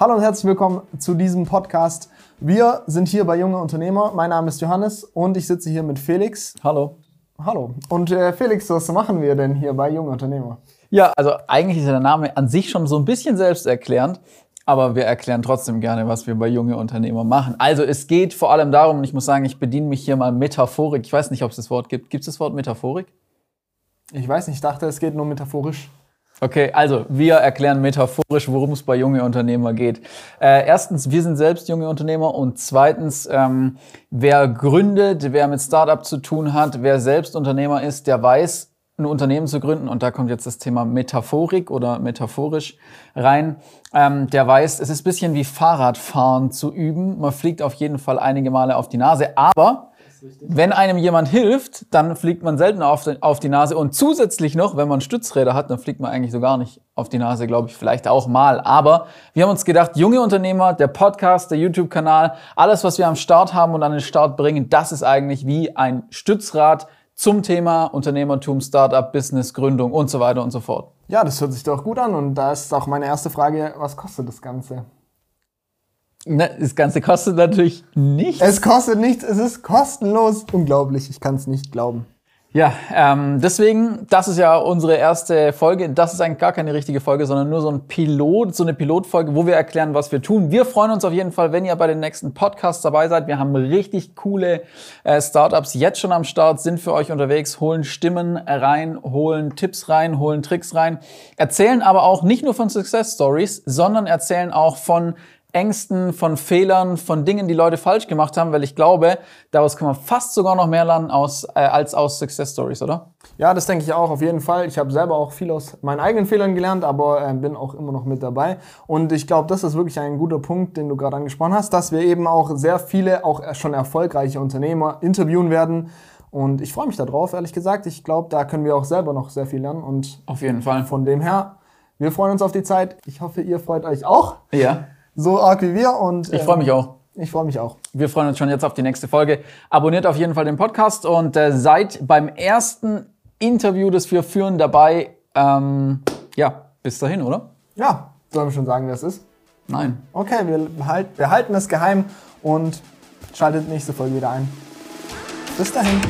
Hallo und herzlich willkommen zu diesem Podcast. Wir sind hier bei Junge Unternehmer. Mein Name ist Johannes und ich sitze hier mit Felix. Hallo. Hallo. Und äh, Felix, was machen wir denn hier bei Junge Unternehmer? Ja, also eigentlich ist der Name an sich schon so ein bisschen selbsterklärend, aber wir erklären trotzdem gerne, was wir bei junge Unternehmer machen. Also es geht vor allem darum, und ich muss sagen, ich bediene mich hier mal Metaphorik. Ich weiß nicht, ob es das Wort gibt. Gibt es das Wort Metaphorik? Ich weiß nicht, ich dachte, es geht nur metaphorisch. Okay, also wir erklären metaphorisch, worum es bei junge Unternehmer geht. Äh, erstens, wir sind selbst junge Unternehmer und zweitens, ähm, wer gründet, wer mit Startup zu tun hat, wer selbst Unternehmer ist, der weiß, ein Unternehmen zu gründen, und da kommt jetzt das Thema Metaphorik oder metaphorisch rein, ähm, der weiß, es ist bisschen wie Fahrradfahren zu üben. Man fliegt auf jeden Fall einige Male auf die Nase, aber wenn einem jemand hilft, dann fliegt man selten auf die, auf die Nase. Und zusätzlich noch, wenn man Stützräder hat, dann fliegt man eigentlich so gar nicht auf die Nase, glaube ich, vielleicht auch mal. Aber wir haben uns gedacht, junge Unternehmer, der Podcast, der YouTube-Kanal, alles, was wir am Start haben und an den Start bringen, das ist eigentlich wie ein Stützrad zum Thema Unternehmertum, Startup, Business, Gründung und so weiter und so fort. Ja, das hört sich doch gut an. Und da ist auch meine erste Frage, was kostet das Ganze? Ne, das Ganze kostet natürlich nichts. Es kostet nichts, es ist kostenlos. Unglaublich, ich kann es nicht glauben. Ja, ähm, deswegen, das ist ja unsere erste Folge. Das ist eigentlich gar keine richtige Folge, sondern nur so ein Pilot, so eine Pilotfolge, wo wir erklären, was wir tun. Wir freuen uns auf jeden Fall, wenn ihr bei den nächsten Podcasts dabei seid. Wir haben richtig coole äh, Startups jetzt schon am Start, sind für euch unterwegs, holen Stimmen rein, holen Tipps rein, holen Tricks rein, erzählen aber auch nicht nur von Success Stories, sondern erzählen auch von Ängsten, von Fehlern, von Dingen, die Leute falsch gemacht haben, weil ich glaube, daraus kann man fast sogar noch mehr lernen aus, äh, als aus Success Stories, oder? Ja, das denke ich auch, auf jeden Fall. Ich habe selber auch viel aus meinen eigenen Fehlern gelernt, aber äh, bin auch immer noch mit dabei. Und ich glaube, das ist wirklich ein guter Punkt, den du gerade angesprochen hast, dass wir eben auch sehr viele, auch schon erfolgreiche Unternehmer interviewen werden. Und ich freue mich darauf, ehrlich gesagt. Ich glaube, da können wir auch selber noch sehr viel lernen. Und auf jeden Fall. Von dem her, wir freuen uns auf die Zeit. Ich hoffe, ihr freut euch auch. Ja so arg wie wir. Und, ich freue mich auch. Ich freue mich auch. Wir freuen uns schon jetzt auf die nächste Folge. Abonniert auf jeden Fall den Podcast und äh, seid beim ersten Interview, das wir führen, dabei. Ähm, ja, bis dahin, oder? Ja, sollen wir schon sagen, wer es ist? Nein. Okay, wir, behalt, wir halten es geheim und schaltet nächste Folge wieder ein. Bis dahin.